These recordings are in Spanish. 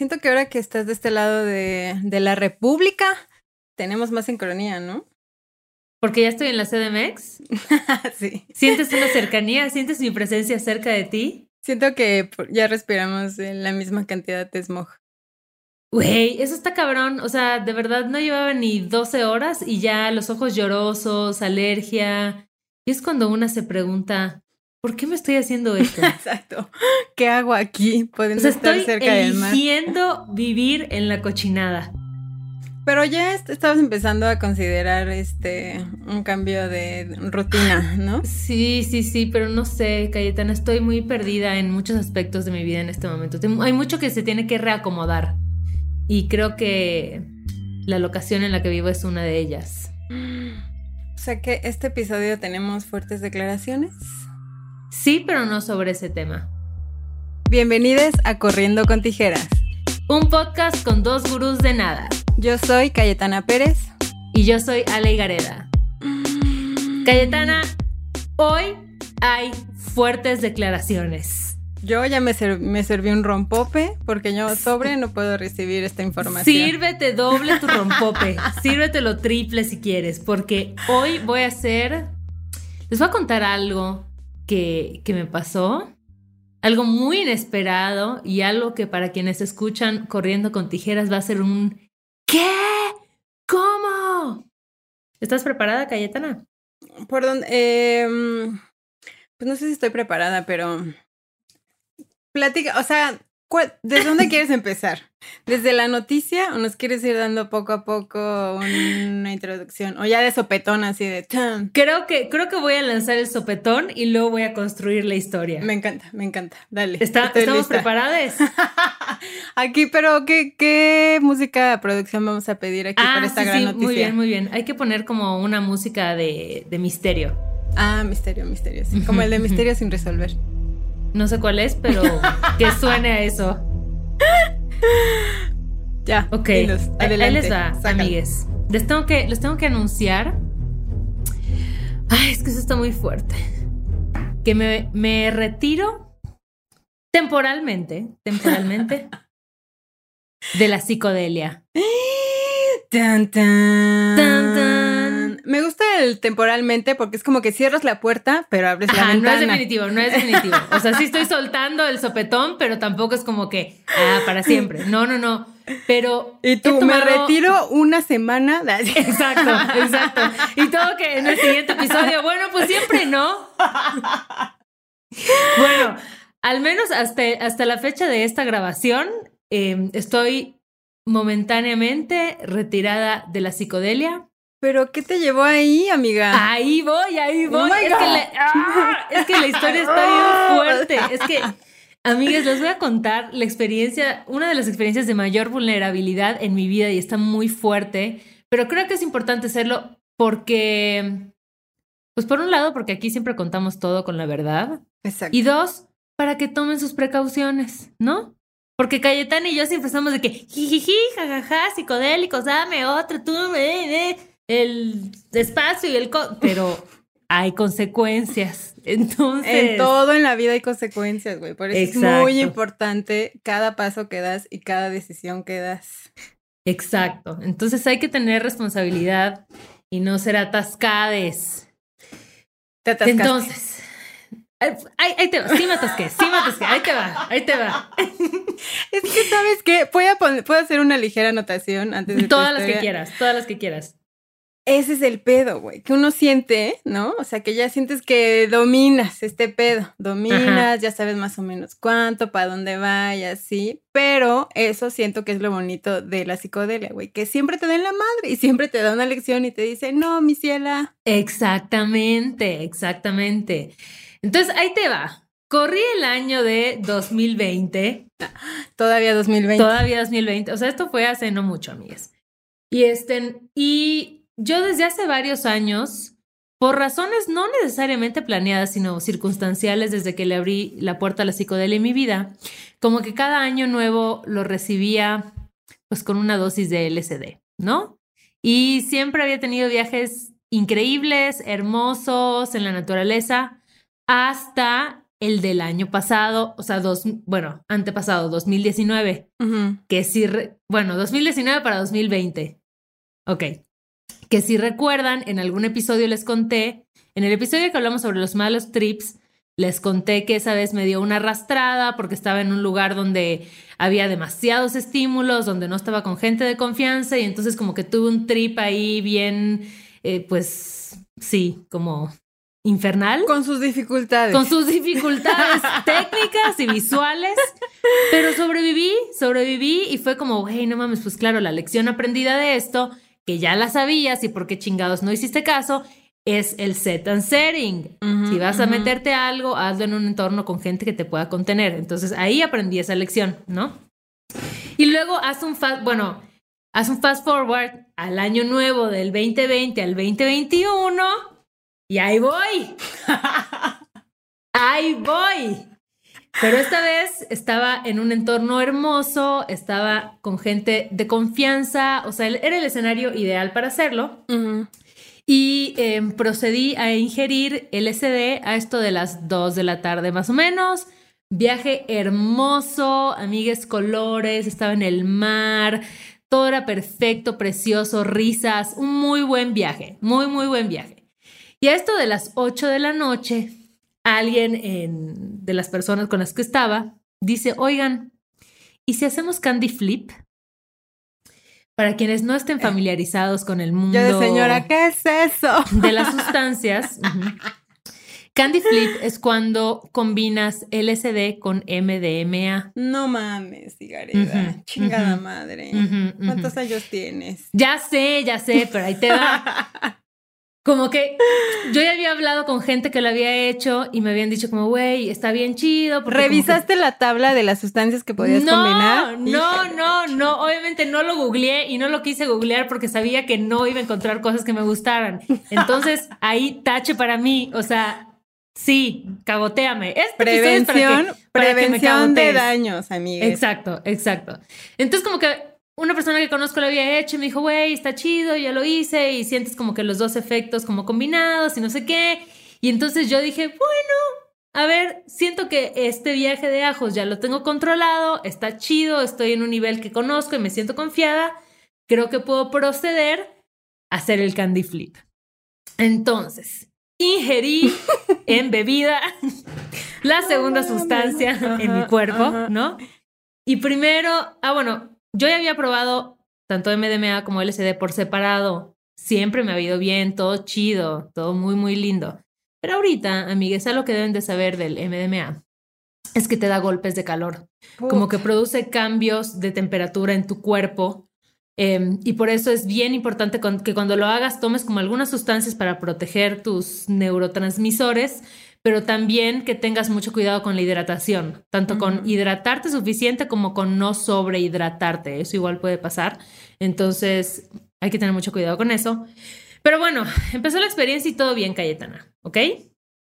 siento que ahora que estás de este lado de, de la República, tenemos más sincronía, ¿no? Porque ya estoy en la CDMX. sí. ¿Sientes una cercanía? ¿Sientes mi presencia cerca de ti? Siento que ya respiramos la misma cantidad de smog. Güey, eso está cabrón. O sea, de verdad no llevaba ni 12 horas y ya los ojos llorosos, alergia. Y es cuando una se pregunta, ¿por qué me estoy haciendo esto? Exacto. ¿Qué hago aquí? Pueden estar cerca del mar. eligiendo vivir en la cochinada. Pero ya estabas empezando a considerar este un cambio de rutina, ¿no? Sí, sí, sí, pero no sé, Cayetana, estoy muy perdida en muchos aspectos de mi vida en este momento. Hay mucho que se tiene que reacomodar. Y creo que la locación en la que vivo es una de ellas. O sea que este episodio tenemos fuertes declaraciones. Sí, pero no sobre ese tema. Bienvenidos a Corriendo con Tijeras. Un podcast con dos gurús de nada. Yo soy Cayetana Pérez. Y yo soy Ale Gareda. Cayetana, hoy hay fuertes declaraciones. Yo ya me, me serví un rompope porque yo sobre no puedo recibir esta información. Sírvete doble tu rompope. Sírvete lo triple si quieres, porque hoy voy a hacer. Les voy a contar algo que, me pasó algo muy inesperado y algo que para quienes escuchan corriendo con tijeras va a ser un ¿Qué? ¿Cómo? ¿Estás preparada, Cayetana? Por dónde? Em, pues no sé si estoy preparada, pero platica, o sea, ¿Desde dónde quieres empezar? ¿Desde la noticia o nos quieres ir dando poco a poco una introducción? O ya de sopetón así de... Creo que, creo que voy a lanzar el sopetón y luego voy a construir la historia. Me encanta, me encanta. Dale. ¿Estamos preparadas? aquí, pero ¿qué, ¿qué música de producción vamos a pedir aquí para ah, esta gran noticia? Muy bien, muy bien. Hay que poner como una música de, de misterio. Ah, misterio, misterio. Sí. Como el de misterio sin resolver. No sé cuál es, pero que suene a eso. Ya. Ok. Ahí les va, amigues. Les tengo, que, les tengo que anunciar. Ay, es que eso está muy fuerte. Que me, me retiro temporalmente, temporalmente, de la psicodelia. Tan. Tan, tan. Me gusta el temporalmente porque es como que cierras la puerta, pero abres la ventana. No es definitivo, no es definitivo. O sea, sí estoy soltando el sopetón, pero tampoco es como que, ah, para siempre. No, no, no. Pero. Y tú, me retiro una semana. Exacto, exacto. Y todo que en el siguiente episodio, bueno, pues siempre no. Bueno, al menos hasta, hasta la fecha de esta grabación, em, estoy momentáneamente retirada de la psicodelia ¿Pero qué te llevó ahí, amiga? Ahí voy, ahí oh voy. ¡ah! es, que la historia está bien fuerte. Es que, amigas, les voy a contar la experiencia, una de las experiencias de mayor vulnerabilidad en mi vida y está muy fuerte, pero creo que es importante hacerlo porque, pues por un lado, porque aquí siempre contamos todo con la verdad. Exacto. Y dos, para que tomen sus precauciones, ¿no? Porque Cayetana y yo siempre estamos de que jijiji, jajaja, psicodélicos, dame otra, tú me el espacio y el... pero hay consecuencias. Entonces... En todo en la vida hay consecuencias, güey. Por eso es muy importante cada paso que das y cada decisión que das. Exacto. Entonces hay que tener responsabilidad y no ser atascades. Te atascaste. Entonces... Ahí, te va, sí me atasqué, sí me atasqué, ahí te va, ahí te va. Es que, ¿sabes qué? Puedo, hacer una ligera anotación antes de Todas las que quieras, todas las que quieras. Ese es el pedo, güey, que uno siente, ¿no? O sea, que ya sientes que dominas este pedo, dominas, ya sabes más o menos cuánto, para dónde va y así, pero eso siento que es lo bonito de la psicodelia, güey, que siempre te da en la madre y siempre te da una lección y te dice, no, mi ciela. Exactamente, exactamente. Entonces, ahí te va. Corrí el año de 2020. Todavía 2020. Todavía 2020. O sea, esto fue hace no mucho, amigas. Y este, y yo desde hace varios años, por razones no necesariamente planeadas, sino circunstanciales, desde que le abrí la puerta a la psicodelia en mi vida, como que cada año nuevo lo recibía pues con una dosis de LSD, ¿no? Y siempre había tenido viajes increíbles, hermosos en la naturaleza, hasta el del año pasado, o sea, dos, bueno, antepasado, 2019, que si, bueno, 2019 para 2020. Ok. Que si recuerdan, en algún episodio les conté, en el episodio que hablamos sobre los malos trips, les conté que esa vez me dio una arrastrada porque estaba en un lugar donde había demasiados estímulos, donde no estaba con gente de confianza y entonces como que tuve un trip ahí bien, eh, pues sí, como infernal. Con sus dificultades. Con sus dificultades técnicas y visuales. Pero sobreviví, sobreviví y fue como, hey, no mames, pues claro, la lección aprendida de esto, que ya la sabías y por qué chingados no hiciste caso, es el set and setting. si vas a meterte algo, hazlo en un entorno con gente que te pueda contener. Entonces ahí aprendí esa lección, ¿no? Y luego haz un fast, bueno, haz un fast forward al año nuevo del 2020 al 2021 y ahí voy. ahí voy. Pero esta vez estaba en un entorno hermoso, estaba con gente de confianza, o sea, era el escenario ideal para hacerlo. Y em, procedí a ingerir LSD a esto de las 2 de la tarde más o menos. Viaje hermoso, amigues colores, estaba en el mar, todo era perfecto, precioso, risas, un muy buen viaje, muy, muy buen viaje. Y a esto de las 8 de la noche, alguien de las personas con las que estaba dice, oigan, ¿y si hacemos candy flip? Para quienes no estén eh. familiarizados con el mundo. Yo de señora, ¿qué es eso? De las sustancias. Candy Flip es cuando combinas LSD con MDMA. No mames, cigareta. Chingada madre. ¿Cuántos años tienes? Ya sé, ya sé, pero ahí te va. Como que yo ya había hablado con gente que lo había hecho y me habían dicho como, güey, está bien chido. ¿Revisaste la tabla de las sustancias que podías combinar? No, no, no, obviamente no lo googleé y no lo quise googlear porque sabía que no iba a encontrar cosas que me gustaran. Entonces, ahí tache para mí, o sea, sí, cagoteame. Este prevención, prevención de daños, amigues. Exacto, exacto. Entonces, como que una persona que conozco lo había hecho y me dijo, güey, está chido, ya lo hice y sientes como que los dos efectos como combinados y no sé qué. Y entonces yo dije, bueno, a ver, siento que este viaje de ajos ya lo tengo controlado, está chido, estoy en un nivel que conozco y me siento confiada, creo que puedo proceder a hacer el candy flip. Entonces, ingerí en bebida la segunda sustancia en mi cuerpo, ¿no? Y primero, ah, bueno, yo ya había probado tanto MDMA como LSD por separado. Siempre me ha ido bien, todo chido, todo muy, muy lindo. Pero ahorita, amigues, algo que deben de saber del MDMA es que te da golpes de calor, como que produce cambios de temperatura en tu cuerpo. Em, y por eso es bien importante que cuando lo hagas tomes como algunas sustancias para proteger tus neurotransmisores, pero también que tengas mucho cuidado con la hidratación, tanto con hidratarte suficiente como con no sobrehidratarte. Eso igual puede pasar. Entonces, hay que tener mucho cuidado con eso. Pero bueno, empezó la experiencia y todo bien, Cayetana, ¿ok?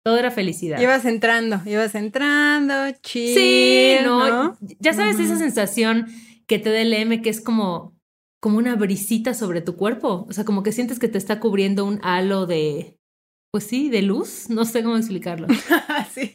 Todo era felicidad. Ibas entrando, ibas entrando, chido. Sí, no, ya sabes esa sensación que te da el M, que es como, como una brisita sobre tu cuerpo. O sea, como que sientes que te está cubriendo un halo de, pues sí, de luz, no sé cómo explicarlo. sí.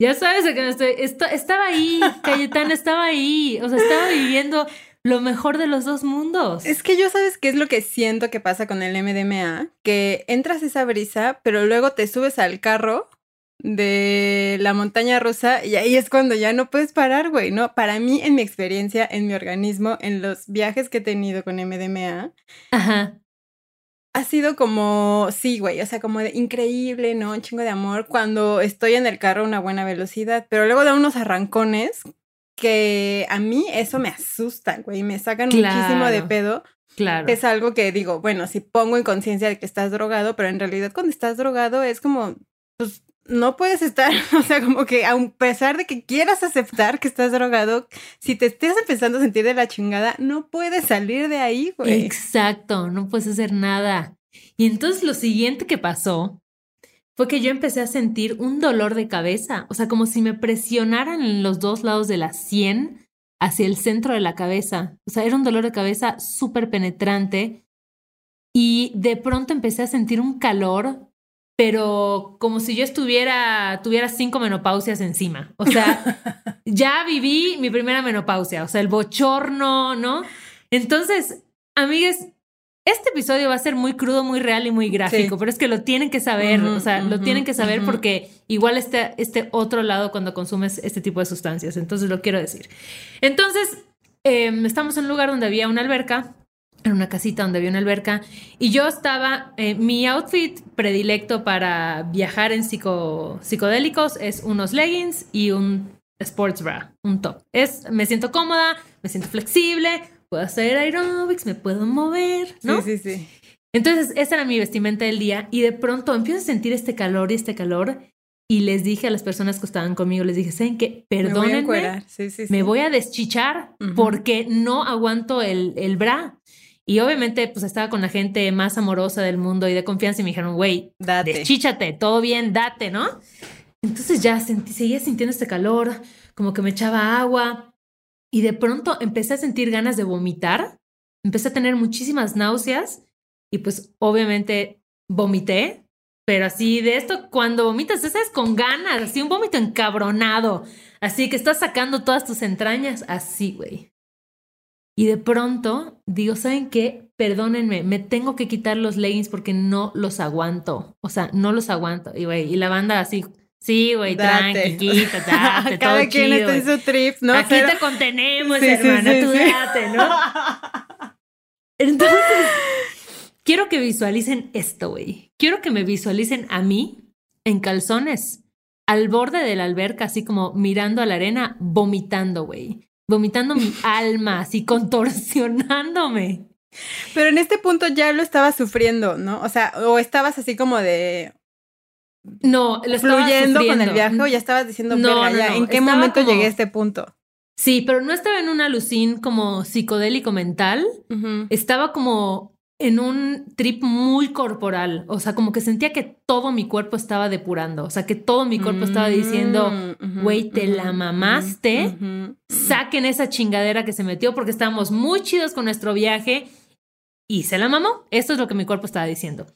Ya sabes de qué me estoy. estaba ahí, Cayetana estaba ahí. O sea, estaba viviendo lo mejor de los dos mundos. Es que yo sabes qué es lo que siento que pasa con el MDMA, que entras esa brisa, pero luego te subes al carro de la montaña rusa y ahí es cuando ya no puedes parar, güey, ¿no? Para mí, en mi experiencia, en mi organismo, en los viajes que he tenido con MDMA, Ajá ha sido como, sí, güey, o sea, como de increíble, ¿no? Un chingo de amor cuando estoy en el carro a una buena velocidad, pero luego da unos arrancones que a mí eso me asusta, güey, me sacan muchísimo de pedo. Claro. Es algo que digo, bueno, si pongo en conciencia de que estás drogado, pero en realidad cuando estás drogado es como, pues no puedes estar, o sea, como que a pesar de que quieras aceptar que estás drogado, si te estés empezando a sentir de la chingada, no puedes salir de ahí, güey. Exacto, no puedes hacer nada. Y entonces lo siguiente que pasó fue que yo empecé a sentir un dolor de cabeza, o sea, como si me presionaran en los dos lados de la sien hacia el centro de la cabeza. O sea, era un dolor de cabeza súper penetrante y de pronto empecé a sentir un calor pero como si yo estuviera, tuviera cinco menopausias encima. O sea, ya viví mi primera menopausia, o sea, el bochorno, ¿no? Entonces, amigues, este episodio va a ser muy crudo, muy real y muy gráfico, pero es que lo tienen que saber, o sea, lo tienen que saber porque igual está este otro lado cuando consumes este tipo de sustancias, entonces lo quiero decir. Entonces, em, estamos en un lugar donde había una alberca, en una casita donde había una alberca, y yo estaba, eh, mi outfit predilecto para viajar en psicodélicos es unos leggings y un sports bra, un top. Es, me siento cómoda, me siento flexible, puedo hacer aerobics, me puedo mover, ¿no? Sí, sí, sí. Entonces, esa era mi vestimenta del día y de pronto empiezo a sentir este calor y este calor y les dije a las personas que estaban conmigo, les dije, ¿saben qué? Perdónenme, me voy a, sí, sí, me voy a deschichar porque no aguanto el, el bra. Y obviamente, pues estaba con la gente más amorosa del mundo y de confianza y me dijeron, güey, deschíchate, todo bien, date, ¿no? Entonces ya sentí, seguía sintiendo este calor, como que me echaba agua y de pronto empecé a sentir ganas de vomitar, empecé a tener muchísimas náuseas y pues obviamente vomité, pero así de esto, cuando vomitas, esa es con ganas, así un vómito encabronado, así que estás sacando todas tus entrañas, así, güey. Y de pronto digo, ¿saben qué? Perdónenme, me tengo que quitar los leggings porque no los aguanto. O sea, no los aguanto. Y, güey, y la banda así, sí, güey, tranqui, quítate, date, Cada todo quien está en su trip, ¿no? Aquí te contenemos, hermana, tú date, ¿no? Entonces, quiero que visualicen esto, güey. Quiero que me visualicen a mí en calzones, al borde de la alberca, así como mirando a la arena, vomitando, güey vomitando mi alma, así contorsionándome. Pero en este punto ya lo estabas sufriendo, ¿no? O sea, o estabas así como de no, lo fluyendo con el viaje o ya estabas diciendo, no, ¿en qué momento llegué a este punto? Sí, pero no estaba en un alucín como psicodélico mental, estaba como en un trip muy corporal, o sea, como que sentía que todo mi cuerpo estaba depurando, o sea, que todo mi cuerpo estaba diciendo, mm, güey, te la mamaste, saquen esa chingadera que se metió porque estábamos muy chidos con nuestro viaje y se la mamó. Esto es lo que mi cuerpo estaba diciendo.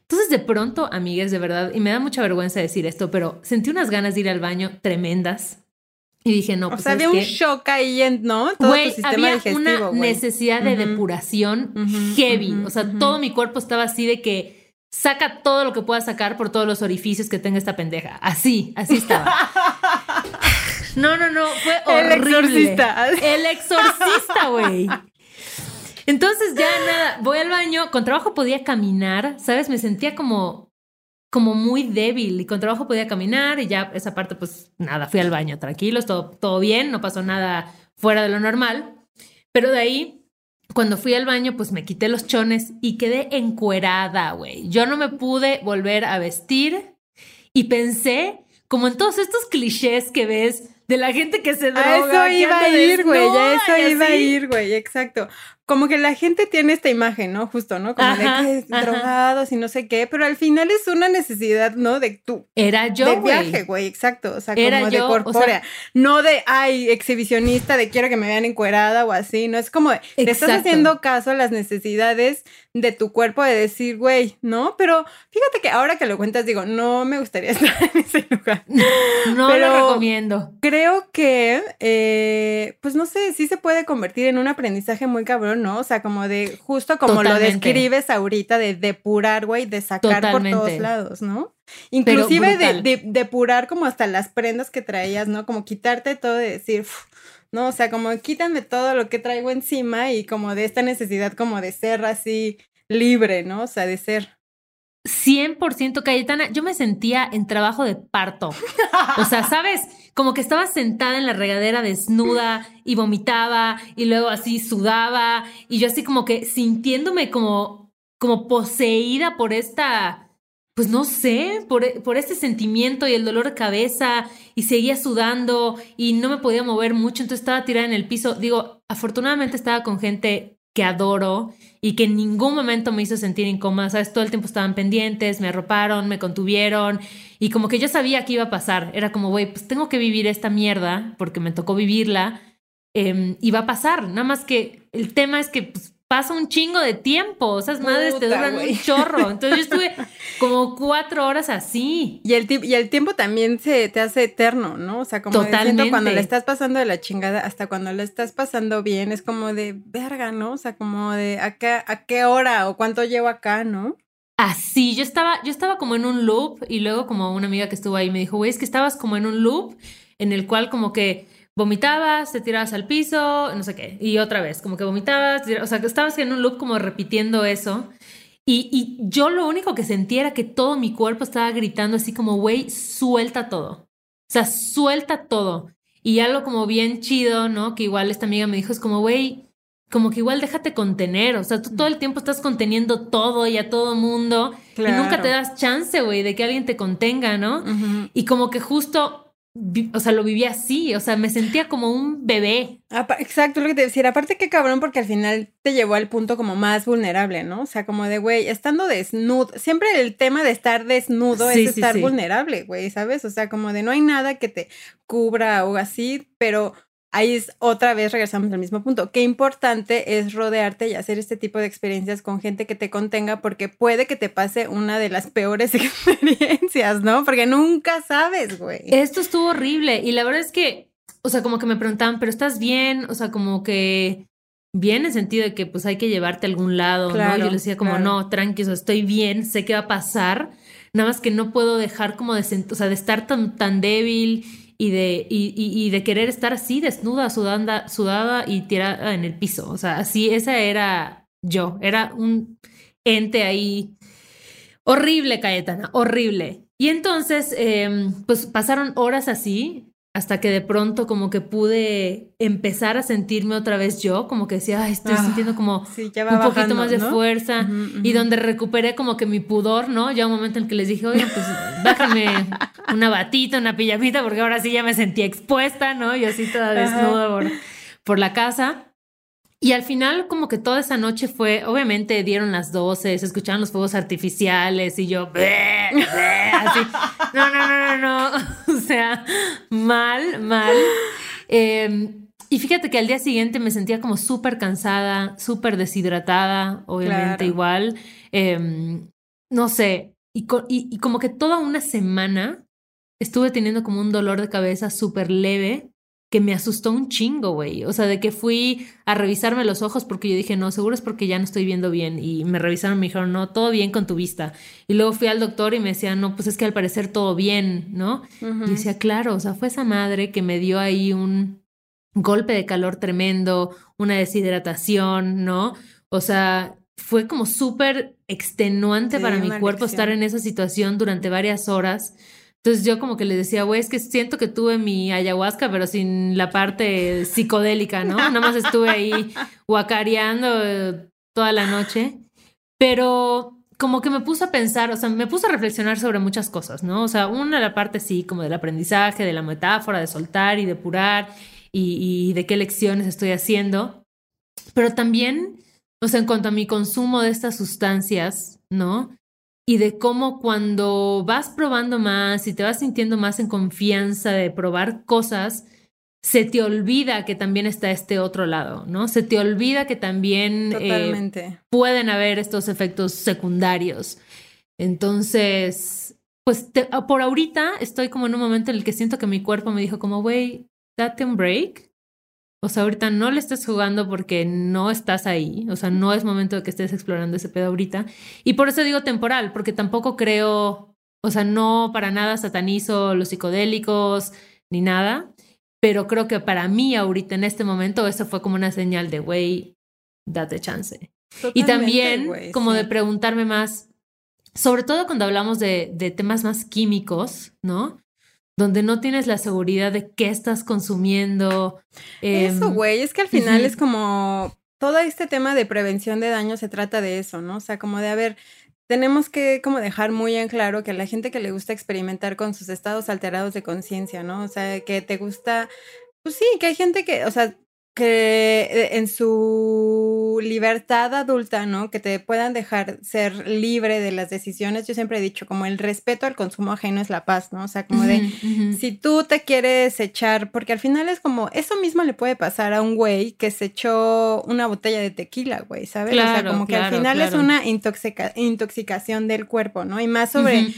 Entonces, de pronto, amigues, de verdad, y me da mucha vergüenza decir esto, pero sentí unas ganas de ir al baño tremendas. Y dije, no, pues. O sea, había un shock ahí, ¿no? Todo güey, había una necesidad de depuración heavy. o sea, todo mi cuerpo estaba así de que saca todo lo que pueda sacar por todos los orificios que tenga esta pendeja. Así, así estaba. no, no, no, fue horrible. El exorcista. El exorcista, güey. Entonces ya nada, voy al baño, con trabajo podía caminar, ¿sabes? Me sentía como como muy débil y con trabajo podía caminar y ya esa parte pues nada, fui al baño tranquilos, todo, todo bien, no pasó nada fuera de lo normal. Pero de ahí, cuando fui al baño pues me quité los chones y quedé encuerada, güey. Yo no me pude volver a vestir y pensé, como en todos estos clichés que ves de la gente que se droga. A eso iba a ir, güey, a eso iba a ir, güey, exacto como que la gente tiene esta imagen, ¿no? Justo, ¿no? Como de que drogados y no sé qué, pero al final es una necesidad, ¿no? De tú. Era yo, De viaje, güey, exacto. O sea, como de corpórea. no de, ay, exhibicionista, de quiero que me vean encuerada o así, ¿no? Es como, de, te estás haciendo caso a las necesidades de tu cuerpo de decir, güey, ¿no? Pero fíjate que ahora que lo cuentas, digo, no me gustaría estar en ese lugar. No pero lo recomiendo. Creo que, eh, pues no sé, sí se puede convertir en un aprendizaje muy cabrón ¿no? O sea, como de, justo como lo describes ahorita, de depurar, güey, de sacar por todos lados, ¿no? Inclusive de, depurar como hasta las prendas que traías, ¿no? Como quitarte todo de decir, ¿no? O sea, como quítame todo lo que traigo encima y como de esta necesidad como de ser así libre, ¿no? O sea, de ser. 100% Cayetana, yo me sentía en trabajo de parto. O sea, ¿sabes? Como que estaba sentada en la regadera desnuda y vomitaba y luego así sudaba y yo así como que sintiéndome como, como poseída por esta, pues no sé, por, por este sentimiento y el dolor de cabeza y seguía sudando y no me podía mover mucho, entonces estaba tirada en el piso. Digo, afortunadamente estaba con gente que adoro y que en ningún momento me hizo sentir incómoda, ¿sabes? Todo el tiempo estaban pendientes, me arroparon, me contuvieron y como que yo sabía que iba a pasar. Era como, güey, pues tengo que vivir esta mierda porque me tocó vivirla eh, y va a pasar. Nada más que el tema es que pues, pasa un chingo de tiempo. Esas madres te duran un chorro. Entonces yo estuve como cuatro horas así. Y el, y el tiempo también se te hace eterno, ¿no? O sea, como Totalmente. cuando le estás pasando de la chingada hasta cuando le estás pasando bien, es como de verga, ¿no? O sea, como de a qué, a qué hora o cuánto llevo acá, ¿no? Así, yo estaba, yo estaba como en un loop y luego como una amiga que estuvo ahí me dijo, güey, es que estabas como en un loop en el cual como que vomitabas, te tirabas al piso, no sé qué, y otra vez, como que vomitabas, o sea, que estabas en un loop como repitiendo eso. Y, y, yo lo único que sentía era que todo mi cuerpo estaba gritando así como, güey, suelta todo. O sea, suelta todo. Y algo como bien chido, ¿no? Que igual esta amiga me dijo, es como, güey, como que igual déjate contener. O sea, tú todo el tiempo estás conteniendo todo y a todo mundo. Y nunca te das chance, güey, de que alguien te contenga, ¿no? Y como que justo o sea, lo vivía así, o sea, me sentía como un bebé. Exacto, lo que te decía. Aparte, qué cabrón, porque al final te llevó al punto como más vulnerable, ¿no? O sea, como de, güey, estando desnudo, siempre el tema de estar desnudo es estar vulnerable, güey, ¿sabes? O sea, como de no hay nada que te cubra o así, pero ahí es otra vez regresamos al mismo punto. Qué importante es rodearte y hacer este tipo de experiencias con gente que te contenga porque puede que te pase una de las peores experiencias, ¿no? Porque nunca sabes, güey. Esto estuvo horrible y la verdad es que, o sea, como que me preguntaban, pero estás bien, o sea, como que bien en el sentido de que pues hay que llevarte a algún lado, ¿no? Yo les decía como, no, tranquilo, estoy bien, sé qué va a pasar, nada más que no puedo dejar como de, o sea, de estar tan, tan débil y de, y, y, de querer estar así, desnuda, sudanda, sudada y tirada en el piso. O sea, así, esa era yo, era un ente ahí horrible, Cayetana, horrible. Y entonces, em, pues pasaron horas así, hasta que de pronto como que pude empezar a sentirme otra vez yo, como que decía, Ay, estoy ah, sintiendo como un poquito más de fuerza y donde recuperé como que mi pudor, ¿no? Ya un momento en que les dije, oye, pues bájame una batita, una pijamita, porque ahora sí ya me sentía expuesta, ¿no? Y así toda desnuda por, por la casa. Y al final, como que toda esa noche fue, obviamente dieron las 12, se escuchaban los fuegos artificiales y yo, así, no, no, no, no, no, o sea, mal, mal. Em, y fíjate que al día siguiente me sentía como súper cansada, súper deshidratada, obviamente igual. Em, no sé, y, y como que toda una semana estuve teniendo como un dolor de cabeza súper leve que me asustó un chingo, güey. O sea, de que fui a revisarme los ojos porque yo dije, no, seguro es porque ya no estoy viendo bien. Y me revisaron, me dijeron, no, todo bien con tu vista. Y luego fui al doctor y me decía, no, pues es que al parecer todo bien, ¿no? Y decía, claro, o sea, fue esa madre que me dio ahí un golpe de calor tremendo, una deshidratación, ¿no? O sea, fue como súper extenuante para mi cuerpo estar en esa situación durante varias horas. Entonces yo como que le decía, güey, es que siento que tuve mi ayahuasca, pero sin la parte psicodélica, ¿no? Nada más estuve ahí guacareando eh, toda la noche. Pero como que me puso a pensar, o sea, me puso a reflexionar sobre muchas cosas, ¿no? O sea, una la parte sí, como del aprendizaje, de la metáfora, de soltar y depurar y, y de qué lecciones estoy haciendo. Pero también, o sea, en cuanto a mi consumo de estas sustancias, ¿no? Y de cómo cuando vas probando más y te vas sintiendo más en confianza de probar cosas, se te olvida que también está este otro lado, ¿no? Se te olvida que también eh, pueden haber estos efectos secundarios. Entonces, pues por ahorita estoy como en un momento en el que siento que mi cuerpo me dijo como, güey, date un break o sea, ahorita no le estés jugando porque no estás ahí. O sea, no es momento de que estés explorando ese pedo ahorita. Y por eso digo temporal, porque tampoco creo, o sea, no para nada satanizo los psicodélicos ni nada. Pero creo que para mí ahorita en este momento eso fue como una señal de, güey, date chance. y también como de preguntarme más, sobre todo cuando hablamos de, de temas más químicos, ¿no? Donde no tienes la seguridad de qué estás consumiendo. eso, em, güey, es que al final es como todo este tema de prevención de daño se trata de eso, ¿no? O sea, como de, a ver, tenemos que como dejar muy en claro que a la gente que le gusta experimentar con sus estados alterados de conciencia, ¿no? O sea, que te gusta, pues sí, que hay gente que, o sea, que en su libertad adulta, ¿no? Que te puedan dejar ser libre de las decisiones. Yo siempre he dicho, como el respeto al consumo ajeno es la paz, ¿no? O sea, como de, si tú te quieres echar, porque al final es como, eso mismo le puede pasar a un güey que se echó una botella de tequila, güey, ¿sabes? o sea, como que al final es una intoxicación del cuerpo, ¿no? Y más sobre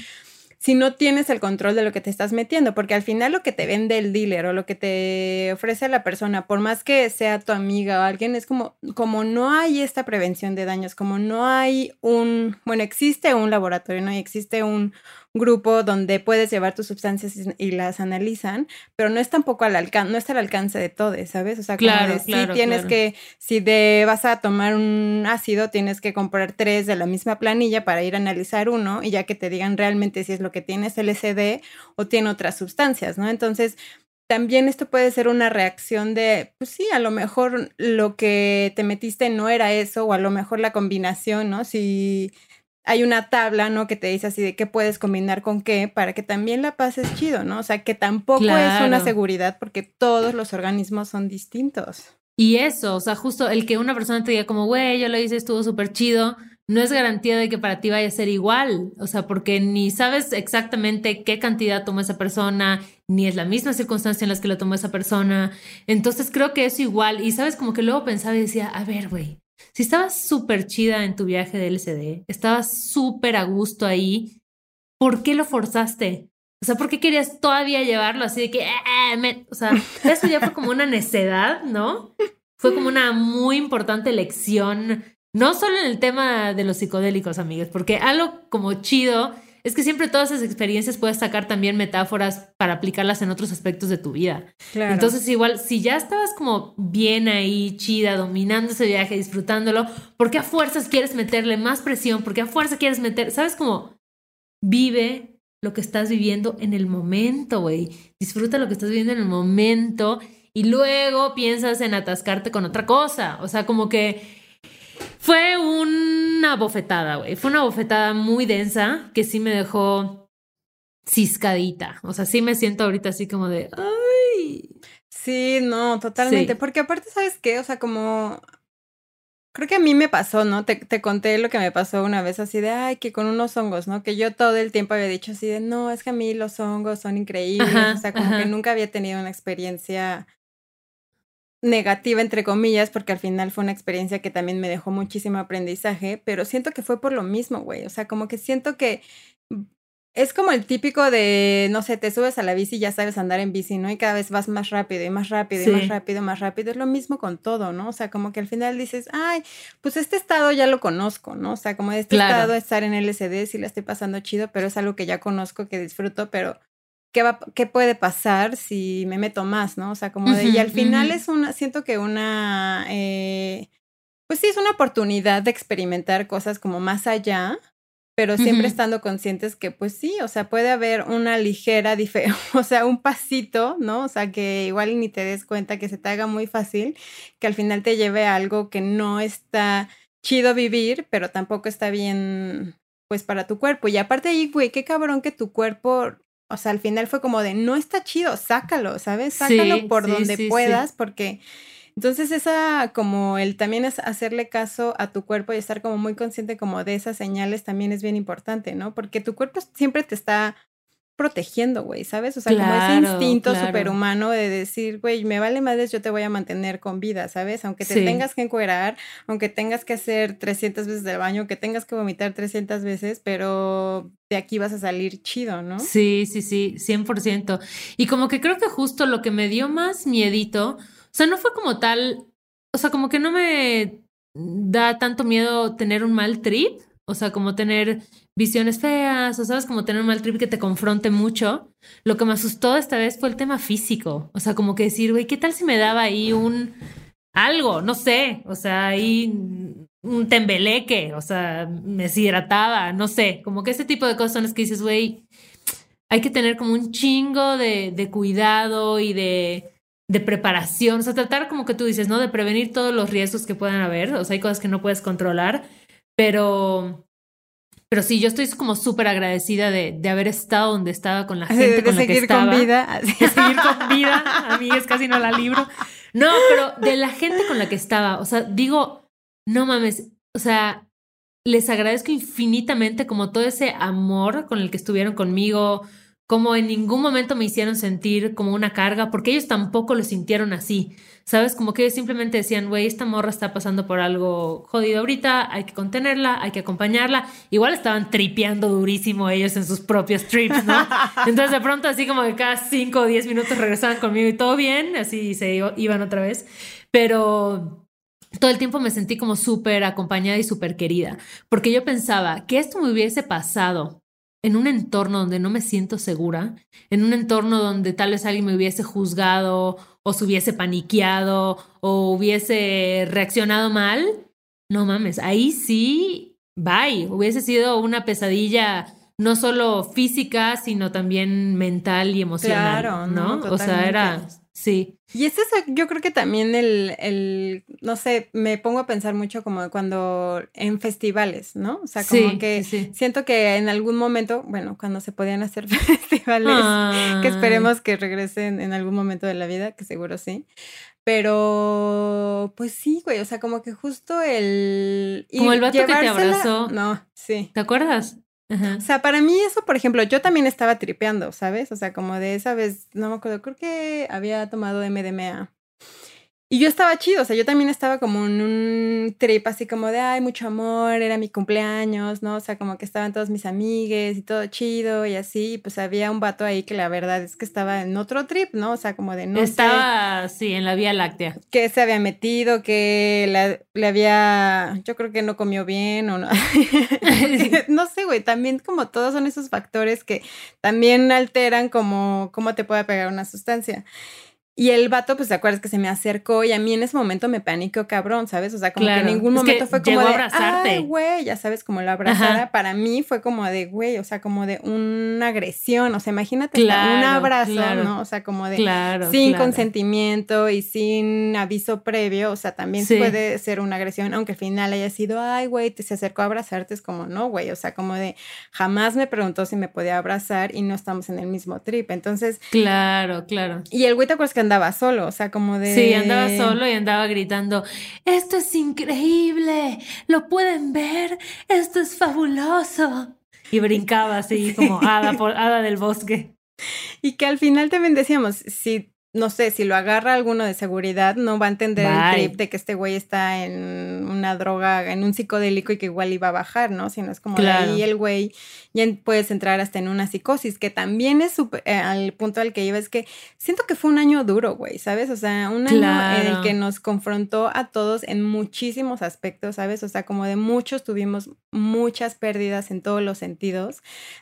si no tienes el control de lo que te estás metiendo, porque al final lo que te vende el dealer o lo que te ofrece la persona, por más que sea tu amiga o alguien, es como, como no hay esta prevención de daños, como no hay un, bueno, existe un laboratorio, ¿no? Y existe un, grupo donde puedes llevar tus sustancias y, las analizan, pero no es tampoco al alcance, no está al alcance de todo, ¿sabes? O sea, como claro, si tienes que, si de, vas a tomar un ácido, tienes que comprar tres de la misma planilla para ir a analizar uno y ya que te digan realmente si es lo que tienes LSD o tiene otras sustancias, ¿no? Entonces, también esto puede ser una reacción de, pues sí, a lo mejor lo que te metiste no era eso, o a lo mejor la combinación, ¿no? Si hay una tabla, ¿no? Que te dice así de qué puedes combinar con qué para que también la pases chido, ¿no? O sea, que tampoco es una seguridad porque todos los organismos son distintos. Y eso, o sea, justo el que una persona te diga como, güey, yo lo hice, estuvo súper chido, no es garantía de que para ti vaya a ser igual, o sea, porque ni sabes exactamente qué cantidad tomó esa persona, ni es la misma circunstancia en las que lo tomó esa persona. Entonces creo que es igual. Y sabes, como que luego pensaba y decía, a ver, güey, si estabas súper chida en tu viaje de LCD, estabas súper a gusto ahí, ¿por qué lo forzaste? O sea, ¿por qué querías todavía llevarlo así de que, eh, o sea, eso ya fue como una necedad, ¿no? Fue como una muy importante lección, no solo en el tema de los psicodélicos, amigos, porque algo como chido es que siempre todas esas experiencias puedes sacar también metáforas para aplicarlas en otros aspectos de tu vida. Entonces, igual, si ya estabas como bien ahí, chida, dominando ese viaje, disfrutándolo, ¿por qué a fuerzas quieres meterle más presión? ¿Por qué a fuerza quieres meter, sabes cómo vive lo que estás viviendo en el momento, güey? Disfruta lo que estás viviendo en el momento y luego piensas en atascarte con otra cosa. O sea, como que fue una bofetada, güey. Fue una bofetada muy densa que sí me dejó ciscadita. O sea, sí me siento ahorita así como de, ay. Sí, no, totalmente. Porque aparte, ¿sabes qué? O sea, como Creo que a mí me pasó, ¿no? Te, te, conté lo que me pasó una vez así de, ay, que con unos hongos, ¿no? Que yo todo el tiempo había dicho así de, no, es que a mí los hongos son increíbles. o sea, como que nunca había tenido una experiencia negativa, entre comillas, porque al final fue una experiencia que también me dejó muchísimo aprendizaje, pero siento que fue por lo mismo, güey. O sea, como que siento que es como el típico de, no sé, te subes a la bici y ya sabes andar en bici, ¿no? Y cada vez vas más rápido y más rápido y más rápido, más rápido. Es lo mismo con todo, ¿no? O sea, como que al final dices, ay, pues este estado ya lo conozco, ¿no? O sea, como este estado de estar en LSD, sí la estoy pasando chido, pero es algo que ya conozco, que disfruto, pero ¿qué, va, qué puede pasar si me meto más, ¿no? O sea, como de, y al final es una, siento que una, eh, pues sí, es una oportunidad de experimentar cosas como más allá, pero siempre estando conscientes que pues sí, o sea, puede haber una ligera diferencia, o sea, un pasito, ¿no? O sea, que igual ni te des cuenta que se te haga muy fácil, que al final te lleve a algo que no está chido vivir, pero tampoco está bien pues para tu cuerpo. Y aparte ahí, güey, qué cabrón que tu cuerpo o sea, al final fue como de, no está chido, sácalo, ¿sabes? Sácalo por donde puedas, porque entonces esa, como el también es hacerle caso a tu cuerpo y estar como muy consciente como de esas señales también es bien importante, ¿no? Porque tu cuerpo siempre te está protegiendo, güey, ¿sabes? O sea, como ese instinto superhumano de decir, güey, me vale madres, yo te voy a mantener con vida, ¿sabes? Aunque te tengas que encuerar, aunque tengas que hacer 300 veces del baño, que tengas que vomitar 300 veces, pero de aquí vas a salir chido, ¿no? Sí, sí, sí, 100%. Y como que creo que justo lo que me dio más miedito, o sea, no fue como tal, o sea, como que no me da tanto miedo tener un mal trip, o sea, como tener visiones feas, o sabes, como tener un mal trip que te confronte mucho. Lo que me asustó esta vez fue el tema físico. O sea, como que decir, güey, ¿qué tal si me daba ahí un algo? No sé. O sea, ahí un tembeleque, o sea, me deshidrataba, no sé. Como que ese tipo de cosas son las que dices, güey, hay que tener como un chingo de, de cuidado y de de preparación, o sea, tratar como que tú dices, ¿no? De prevenir todos los riesgos que puedan haber, o sea, hay cosas que no puedes controlar, pero pero sí, yo estoy como súper agradecida de, de, haber estado donde estaba con la gente con la que estaba. Con vida. De seguir con vida. A mí es casi no la libro. No, pero de la gente con la que estaba. O sea, digo, no mames, o sea, les agradezco infinitamente como todo ese amor con el que estuvieron conmigo, como en ningún momento me hicieron sentir como una carga, porque ellos tampoco lo sintieron así. ¿Sabes? Como que ellos simplemente decían, güey, esta morra está pasando por algo jodido ahorita, hay que contenerla, hay que acompañarla. Igual estaban tripeando durísimo ellos en sus propios trips, ¿no? Entonces de pronto así como que cada cinco o diez minutos regresaban conmigo y todo bien, así se iban otra vez. Pero todo el tiempo me sentí como súper acompañada y súper querida, porque yo pensaba que esto me hubiese pasado en un entorno donde no me siento segura, en un entorno donde tal vez alguien me hubiese juzgado o se hubiese paniqueado o hubiese reaccionado mal, no mames, ahí sí, bye, hubiese sido una pesadilla no solo física, sino también mental y emocional, claro, ¿no? o sea, era Sí. Y es, yo creo que también el, el, no sé, me pongo a pensar mucho como cuando en festivales, ¿no? O sea, como que siento que en algún momento, bueno, cuando se podían hacer festivales, que esperemos que regresen en algún momento de la vida, que seguro sí. Pero, pues sí, güey, o sea, como que justo el... Como el vato que te abrazó. No, sí. ¿Te acuerdas? O sea, para mí eso, por ejemplo, yo también estaba tripeando, ¿sabes? O sea, como de esa vez, no me acuerdo, creo que había tomado MDMA. Y yo estaba chido, o sea, yo también estaba como en un trip así como de, ay, mucho amor, era mi cumpleaños, ¿no? O sea, como que estaban todos mis amigues y todo chido y así, pues había un vato ahí que la verdad es que estaba en otro trip, ¿no? O sea, como de no Estaba, sí, en la Vía Láctea. Que se había metido, que le había, yo creo que no comió bien o no. no sé, güey, también como todos son esos factores que también alteran como cómo te puede pegar una sustancia. Y el vato, pues te acuerdas que se me acercó y a mí en ese momento me paniqueó cabrón, ¿sabes? O sea, como que en ningún momento fue como de, abrazarte. ay, güey, ya sabes, como la abrazara. Para mí fue como de, güey, o sea, como de una agresión. O sea, imagínate un abrazo, ¿no? O sea, como de sin consentimiento y sin aviso previo. O sea, también puede ser una agresión, aunque al final haya sido, ay, güey, te se acercó a abrazarte. Es como, no, güey. O sea, como de jamás me preguntó si me podía abrazar y no estamos en el mismo trip. Entonces. Claro, claro. Y el güey, ¿te acuerdas que andaba solo, o sea, como de... Sí, andaba solo y andaba gritando, esto es increíble, lo pueden ver, esto es fabuloso. Y brincaba así como hada, por, hada del bosque. Y que al final también decíamos, si no sé, si lo agarra alguno de seguridad, no va a entender el trip de que este güey está en una droga, en un psicodélico y que igual iba a bajar, ¿no? Sino es como de ahí el güey ya puedes entrar hasta en una psicosis, que también es eh, al punto al que iba, es que siento que fue un año duro, güey, ¿sabes? O sea, un año en el que nos confrontó a todos en muchísimos aspectos, ¿sabes? O sea, como de muchos tuvimos muchas pérdidas en todos los sentidos.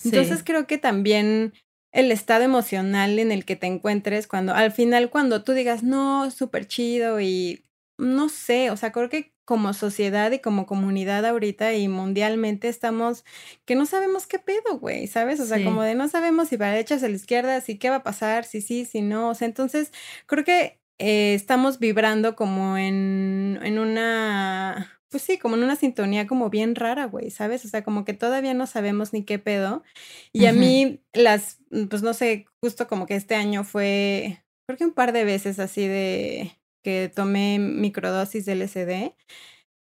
Entonces creo que también el estado emocional en el que te encuentres cuando al final cuando tú digas, no, súper chido y no sé, o sea, creo que como sociedad y como comunidad ahorita y mundialmente estamos que no sabemos qué pedo, güey, ¿sabes? O sea, como de no sabemos si para la derecha o la izquierda, si qué va a pasar, si sí, si no, o sea, entonces creo que eh, estamos vibrando como en, en una pues sí, como en una sintonía como bien rara, güey, ¿sabes? O sea, como que todavía no sabemos ni qué pedo. Y a mí las, pues no sé, justo como que este año fue, creo que un par de veces así de que tomé microdosis de LSD,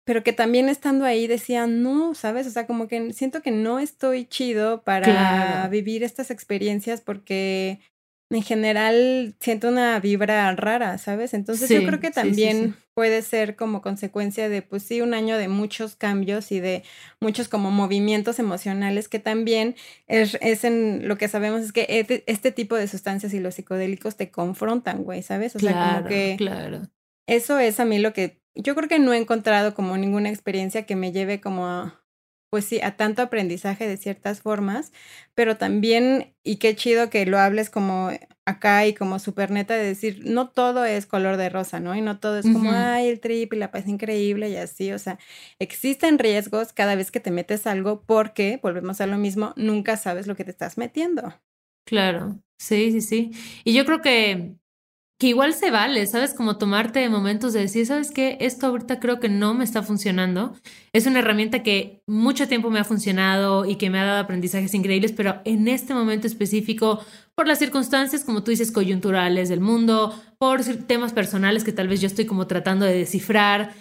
pero que también estando ahí decía, no, ¿sabes? O sea, como que siento que no estoy chido para vivir estas experiencias porque en general siento una vibra rara, ¿sabes? Entonces yo creo que también puede ser como consecuencia de, pues sí, un año de muchos cambios y de muchos como movimientos emocionales que también es, es en lo que sabemos es que este, este, tipo de sustancias y los psicodélicos te confrontan, güey, ¿sabes? O sea, como que claro. eso es a mí lo que yo creo que no he encontrado como ninguna experiencia que me lleve como a pues sí, a tanto aprendizaje de ciertas formas, pero también, y qué chido que lo hables como acá y como súper neta de decir, no todo es color de rosa, ¿no? Y no todo es como, ay, el trip y la paz increíble y así, o sea, existen riesgos cada vez que te metes algo porque, volvemos a lo mismo, nunca sabes lo que te estás metiendo. Claro, sí, sí, sí. Y yo creo que que igual se vale, ¿sabes? Como tomarte momentos de decir, ¿sabes qué? Esto ahorita creo que no me está funcionando. Es una herramienta que mucho tiempo me ha funcionado y que me ha dado aprendizajes increíbles, pero en este momento específico, por las circunstancias, como tú dices, coyunturales del mundo, por temas personales que tal vez yo estoy como tratando de descifrar,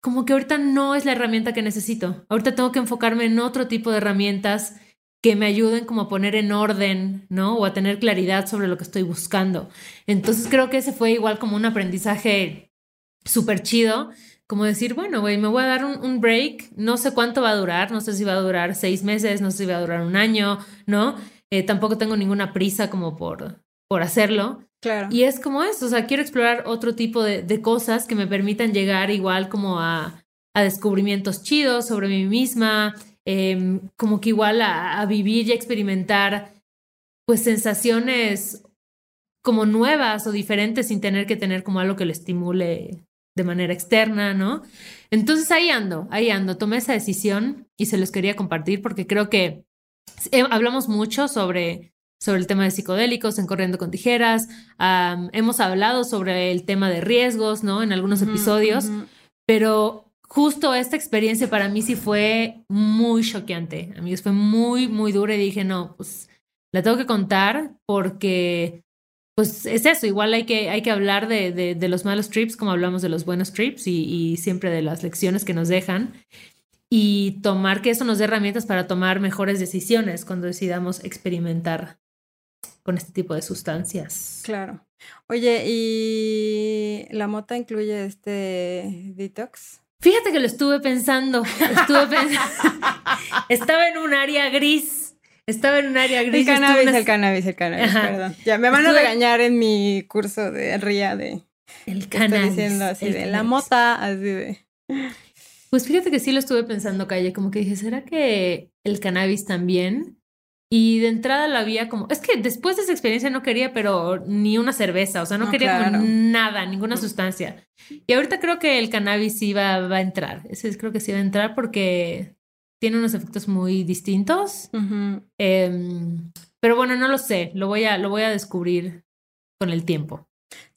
como que ahorita no es la herramienta que necesito. Ahorita tengo que enfocarme en otro tipo de herramientas que me ayuden como a poner en orden, ¿no? O a tener claridad sobre lo que estoy buscando. Entonces creo que ese fue igual como un aprendizaje súper chido, como decir, bueno, güey, me voy a dar un, break, no sé cuánto va a durar, no sé si va a durar seis meses, no sé si va a durar un año, ¿no? Eh, tampoco tengo ninguna prisa como por, por hacerlo. Claro. Y es como eso, o sea, quiero explorar otro tipo de, de cosas que me permitan llegar igual como a, a descubrimientos chidos sobre mí misma, Em, como que igual a, vivir y experimentar pues sensaciones como nuevas o diferentes sin tener que tener como algo que lo estimule de manera externa, ¿no? Entonces ahí ando, ahí ando, tomé esa decisión y se los quería compartir porque creo que hablamos mucho sobre, sobre el tema de psicodélicos en Corriendo con Tijeras, hemos hablado sobre el tema de riesgos, ¿no? En algunos episodios, pero justo esta experiencia para mí sí fue muy choqueante. Amigos, fue muy, muy dura y dije, no, pues la tengo que contar porque, pues es eso, igual hay que, hay que hablar de, de, los malos trips como hablamos de los buenos trips y, y, siempre de las lecciones que nos dejan y tomar que eso nos dé herramientas para tomar mejores decisiones cuando decidamos experimentar con este tipo de sustancias. Claro. Oye, ¿y la mota incluye este detox? Fíjate que lo estuve pensando. Estuve pensando. Estaba en un área gris. Estaba en un área gris. El cannabis, el cannabis, el cannabis, perdón. Ya me van a regañar en mi curso de RIA de. El cannabis. Estoy diciendo así de la mota, así de. Pues fíjate que sí lo estuve pensando, Calle, como que dije, ¿será que el cannabis también? Y de entrada la había como, es que después de esa experiencia no quería, pero ni una cerveza, o sea, no, quería nada, ninguna sustancia. Y ahorita creo que el cannabis sí va, va a entrar, ese creo que sí va a entrar porque tiene unos efectos muy distintos. Em, pero bueno, no lo sé, lo voy a, lo voy a descubrir con el tiempo.